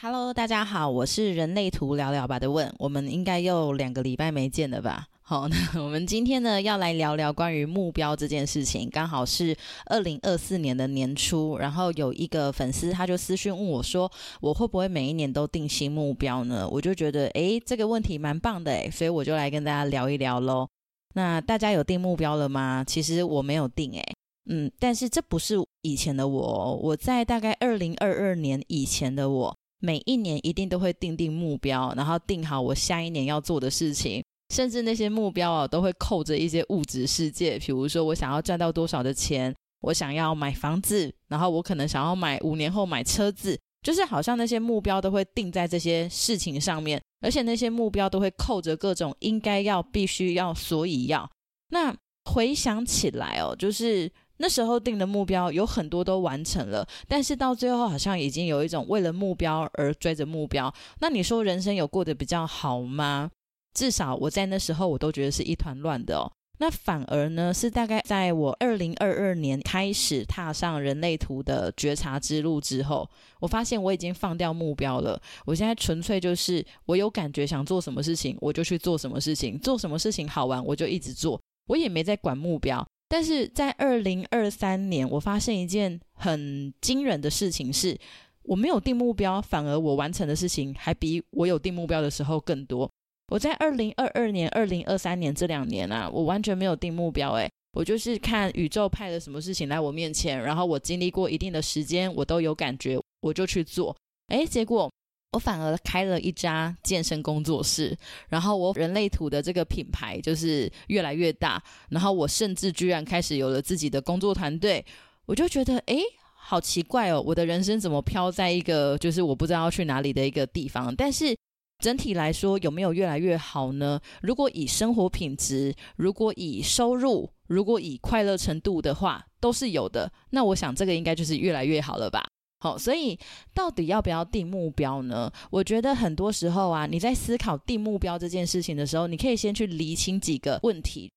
Hello，大家好，我是人类图聊聊吧的问，我们应该又两个礼拜没见了吧？好，那我们今天呢要来聊聊关于目标这件事情。刚好是二零二四年的年初，然后有一个粉丝他就私讯问我说，我会不会每一年都定新目标呢？我就觉得，诶，这个问题蛮棒的，诶，所以我就来跟大家聊一聊喽。那大家有定目标了吗？其实我没有定，诶，嗯，但是这不是以前的我，我在大概二零二二年以前的我。每一年一定都会定定目标，然后定好我下一年要做的事情，甚至那些目标啊都会扣着一些物质世界，比如说我想要赚到多少的钱，我想要买房子，然后我可能想要买五年后买车子，就是好像那些目标都会定在这些事情上面，而且那些目标都会扣着各种应该要、必须要、所以要。那回想起来哦，就是。那时候定的目标有很多都完成了，但是到最后好像已经有一种为了目标而追着目标。那你说人生有过得比较好吗？至少我在那时候我都觉得是一团乱的哦。那反而呢是大概在我二零二二年开始踏上人类图的觉察之路之后，我发现我已经放掉目标了。我现在纯粹就是我有感觉想做什么事情，我就去做什么事情，做什么事情好玩我就一直做，我也没在管目标。但是在二零二三年，我发现一件很惊人的事情是，我没有定目标，反而我完成的事情还比我有定目标的时候更多。我在二零二二年、二零二三年这两年啊，我完全没有定目标，诶，我就是看宇宙派了什么事情来我面前，然后我经历过一定的时间，我都有感觉，我就去做，诶，结果。我反而开了一家健身工作室，然后我人类图的这个品牌就是越来越大，然后我甚至居然开始有了自己的工作团队，我就觉得诶，好奇怪哦，我的人生怎么飘在一个就是我不知道要去哪里的一个地方？但是整体来说有没有越来越好呢？如果以生活品质，如果以收入，如果以快乐程度的话，都是有的。那我想这个应该就是越来越好了吧。好，所以到底要不要定目标呢？我觉得很多时候啊，你在思考定目标这件事情的时候，你可以先去厘清几个问题，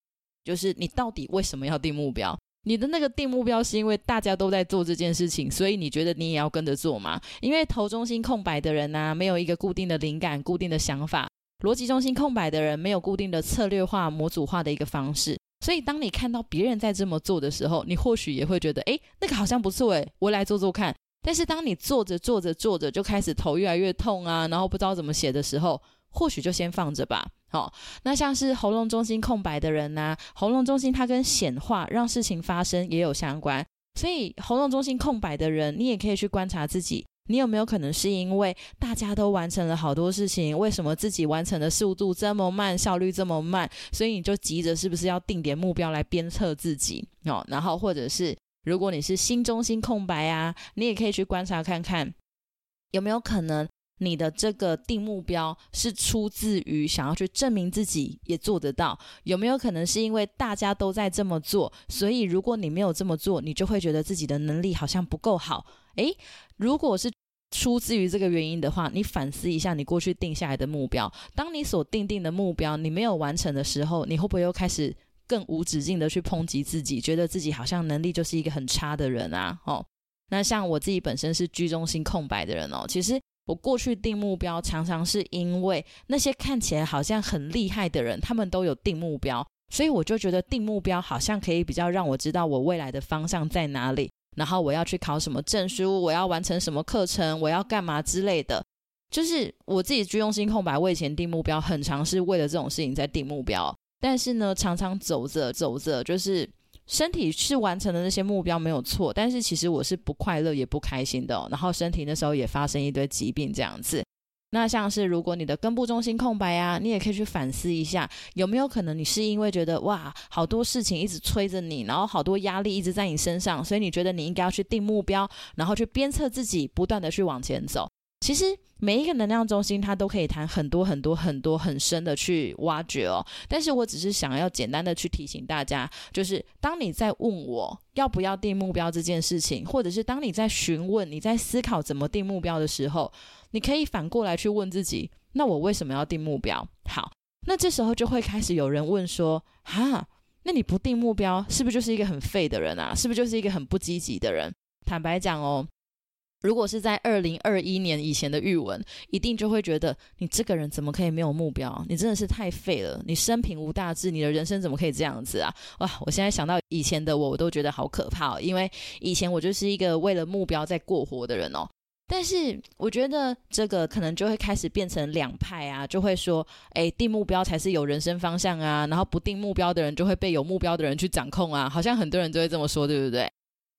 就是你到底为什么要定目标？你的那个定目标是因为大家都在做这件事情，所以你觉得你也要跟着做吗？因为头中心空白的人呢，没有一个固定的灵感、固定的想法；逻辑中心空白的人，没有固定的策略化、模组化的一个方式。所以，当你看到别人在这么做的时候，你或许也会觉得，诶，那个好像不错，诶，我来做做看。但是当你做着做着做着就开始头越来越痛啊，然后不知道怎么写的时候，或许就先放着吧。好，那像是喉咙中心空白的人呢，喉咙中心它跟显化让事情发生也有相关，所以喉咙中心空白的人，你也可以去观察自己，你有没有可能是因为大家都完成了好多事情，为什么自己完成的速度这么慢，效率这么慢，所以你就急着是不是要定点目标来鞭策自己？哦，然后或者是。如果你是心中心空白啊，你也可以去观察看看，有没有可能你的这个定目标是出自于想要去证明自己也做得到？有没有可能是因为大家都在这么做，所以如果你没有这么做，你就会觉得自己的能力好像不够好？诶，如果是出自于这个原因的话，你反思一下你过去定下来的目标，当你所定定的目标你没有完成的时候，你会不会又开始？更无止境的去抨击自己，觉得自己好像能力就是一个很差的人啊！哦，那像我自己本身是居中心空白的人哦，其实我过去定目标常常是因为那些看起来好像很厉害的人，他们都有定目标，所以我就觉得定目标好像可以比较让我知道我未来的方向在哪里，然后我要去考什么证书，我要完成什么课程，我要干嘛之类的。就是我自己居中心空白，我以前定目标很长是为了这种事情在定目标。但是呢，常常走着走着，就是身体是完成了那些目标没有错，但是其实我是不快乐也不开心的。然后身体那时候也发生一堆疾病这样子。那像是如果你的根部中心空白啊，你也可以去反思一下，有没有可能你是因为觉得哇，好多事情一直催着你，然后好多压力一直在你身上，所以你觉得你应该要去定目标，然后去鞭策自己，不断的去往前走。其实每一个能量中心，它都可以谈很多很多很多很深的去挖掘哦。但是我只是想要简单的去提醒大家，就是当你在问我要不要定目标这件事情，或者是当你在询问、你在思考怎么定目标的时候，你可以反过来去问自己：那我为什么要定目标？好，那这时候就会开始有人问说：哈，那你不定目标，是不是就是一个很废的人啊？是不是就是一个很不积极的人？坦白讲哦。如果是在二零二一年以前的玉文，一定就会觉得你这个人怎么可以没有目标？你真的是太废了！你生平无大志，你的人生怎么可以这样子啊？哇！我现在想到以前的我，我都觉得好可怕哦，因为以前我就是一个为了目标在过活的人哦。但是我觉得这个可能就会开始变成两派啊，就会说，哎，定目标才是有人生方向啊，然后不定目标的人就会被有目标的人去掌控啊，好像很多人都会这么说，对不对？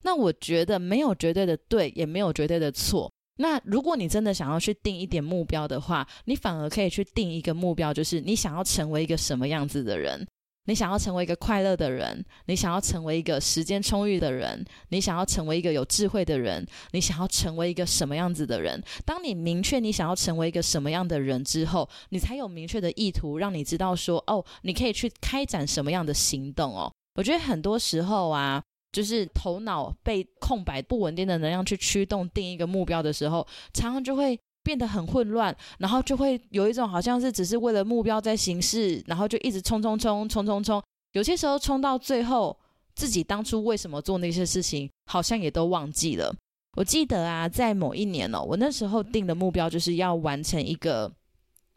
那我觉得没有绝对的对，也没有绝对的错。那如果你真的想要去定一点目标的话，你反而可以去定一个目标，就是你想要成为一个什么样子的人？你想要成为一个快乐的人？你想要成为一个时间充裕的人？你想要成为一个有智慧的人？你想要成为一个什么样子的人？当你明确你想要成为一个什么样的人之后，你才有明确的意图，让你知道说，哦，你可以去开展什么样的行动哦。我觉得很多时候啊。就是头脑被空白、不稳定的能量去驱动定一个目标的时候，常常就会变得很混乱，然后就会有一种好像是只是为了目标在行事，然后就一直冲冲冲冲冲冲，有些时候冲到最后，自己当初为什么做那些事情，好像也都忘记了。我记得啊，在某一年哦，我那时候定的目标就是要完成一个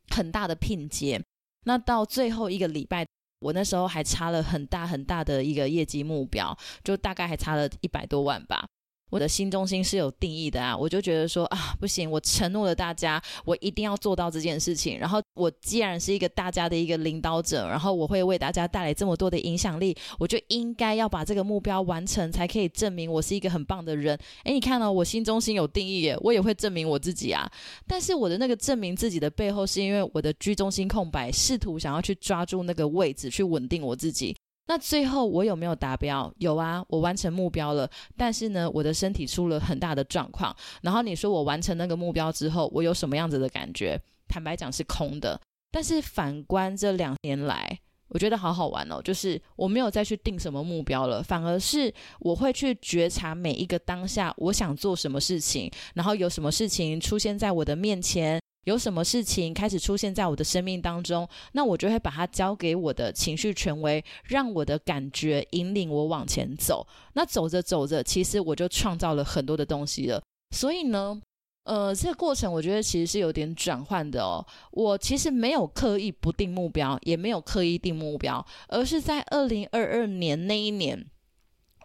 很大的拼接，那到最后一个礼拜。我那时候还差了很大很大的一个业绩目标，就大概还差了一百多万吧。我的新中心是有定义的啊，我就觉得说啊，不行，我承诺了大家，我一定要做到这件事情。然后我既然是一个大家的一个领导者，然后我会为大家带来这么多的影响力，我就应该要把这个目标完成，才可以证明我是一个很棒的人。诶，你看呢？我新中心有定义耶，我也会证明我自己啊。但是我的那个证明自己的背后，是因为我的居中心空白，试图想要去抓住那个位置，去稳定我自己。那最后我有没有达标？有啊，我完成目标了。但是呢，我的身体出了很大的状况。然后你说我完成那个目标之后，我有什么样子的感觉？坦白讲是空的。但是反观这两年来，我觉得好好玩哦。就是我没有再去定什么目标了，反而是我会去觉察每一个当下，我想做什么事情，然后有什么事情出现在我的面前。有什么事情开始出现在我的生命当中，那我就会把它交给我的情绪权威，让我的感觉引领我往前走。那走着走着，其实我就创造了很多的东西了。所以呢，呃，这个过程我觉得其实是有点转换的哦。我其实没有刻意不定目标，也没有刻意定目标，而是在二零二二年那一年，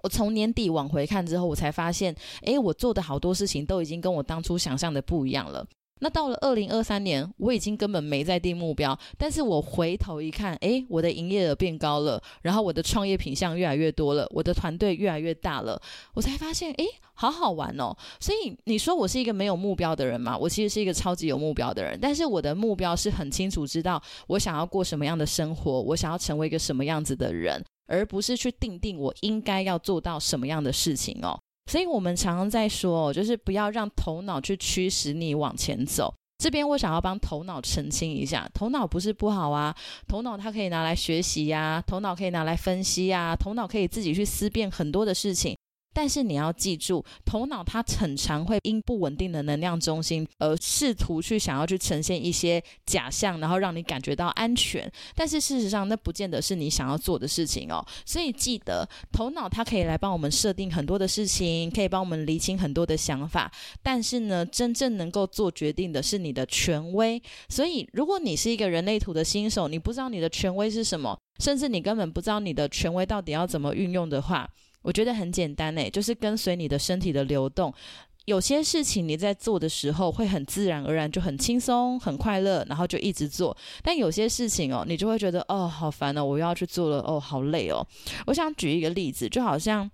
我从年底往回看之后，我才发现，诶，我做的好多事情都已经跟我当初想象的不一样了。那到了二零二三年，我已经根本没在定目标，但是我回头一看，诶，我的营业额变高了，然后我的创业品项越来越多了，我的团队越来越大了，我才发现，诶，好好玩哦。所以你说我是一个没有目标的人吗？我其实是一个超级有目标的人，但是我的目标是很清楚，知道我想要过什么样的生活，我想要成为一个什么样子的人，而不是去定定我应该要做到什么样的事情哦。所以我们常常在说，就是不要让头脑去驱使你往前走。这边我想要帮头脑澄清一下，头脑不是不好啊，头脑它可以拿来学习呀，头脑可以拿来分析呀，头脑可以自己去思辨很多的事情。但是你要记住，头脑它很常会因不稳定的能量中心而试图去想要去呈现一些假象，然后让你感觉到安全。但是事实上，那不见得是你想要做的事情哦。所以记得，头脑它可以来帮我们设定很多的事情，可以帮我们理清很多的想法。但是呢，真正能够做决定的是你的权威。所以，如果你是一个人类图的新手，你不知道你的权威是什么，甚至你根本不知道你的权威到底要怎么运用的话，我觉得很简单诶，就是跟随你的身体的流动。有些事情你在做的时候会很自然而然，就很轻松、很快乐，然后就一直做。但有些事情哦，你就会觉得哦，好烦哦，我又要去做了，哦，好累哦。我想举一个例子，就好像。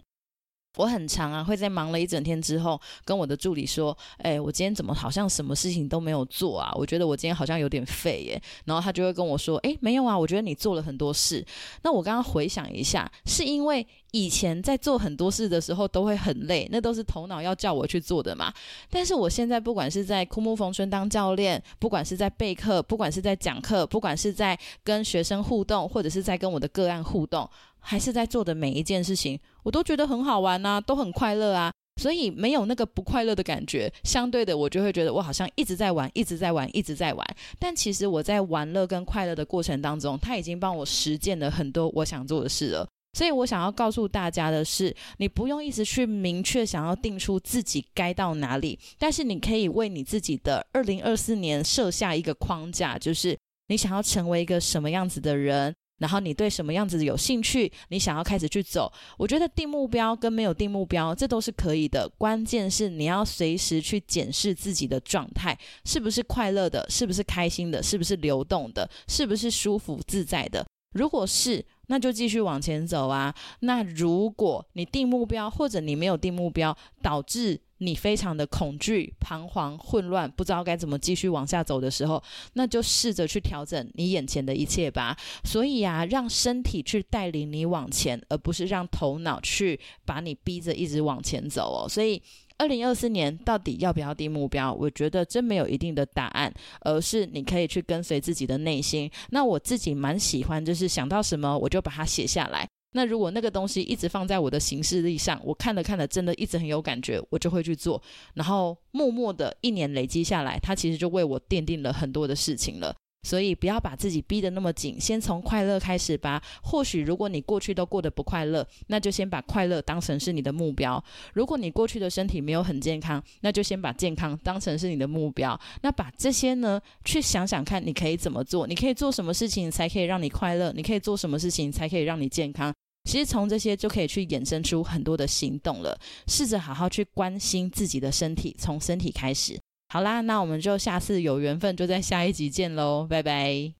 我很长啊，会在忙了一整天之后，跟我的助理说：“哎，我今天怎么好像什么事情都没有做啊？我觉得我今天好像有点废耶。”然后他就会跟我说：“哎，没有啊，我觉得你做了很多事。”那我刚刚回想一下，是因为以前在做很多事的时候都会很累，那都是头脑要叫我去做的嘛。但是我现在不管是在枯木逢春当教练，不管是在备课，不管是在讲课，不管是在跟学生互动，或者是在跟我的个案互动。还是在做的每一件事情，我都觉得很好玩呐，都很快乐啊，所以没有那个不快乐的感觉。相对的，我就会觉得我好像一直在玩，一直在玩，一直在玩。但其实我在玩乐跟快乐的过程当中，他已经帮我实践了很多我想做的事了。所以我想要告诉大家的是，你不用一直去明确想要定出自己该到哪里，但是你可以为你自己的二零二四年设下一个框架，就是你想要成为一个什么样子的人，然后你对什么样子有兴趣，你想要开始去走。我觉得定目标跟没有定目标，这都是可以的，关键是你要随时去检视自己的状态，是不是快乐的，是不是开心的，是不是流动的，是不是舒服自在的。如果是，那就继续往前走啊。那如果你定目标，或者你没有定目标，导致你非常的恐惧、彷徨、混乱，不知道该怎么继续往下走的时候，那就试着去调整你眼前的一切吧。所以啊，让身体去带领你往前，而不是让头脑去把你逼着一直往前走哦。所以。二零二四年到底要不要定目标？我觉得真没有一定的答案，而是你可以去跟随自己的内心。那我自己蛮喜欢，就是想到什么我就把它写下来。那如果那个东西一直放在我的行事历上，我看了看了，真的一直很有感觉，我就会去做。然后默默的一年累积下来，它其实就为我奠定了很多的事情了。所以不要把自己逼得那么紧，先从快乐开始吧。或许如果你过去都过得不快乐，那就先把快乐当成是你的目标。如果你过去的身体没有很健康，那就先把健康当成是你的目标。那把这些呢，去想想看，你可以怎么做？你可以做什么事情才可以让你快乐？你可以做什么事情才可以让你健康？其实从这些就可以去衍生出很多的行动了。试着好好去关心自己的身体，从身体开始。好啦，那我们就下次有缘分，就在下一集见喽，拜拜。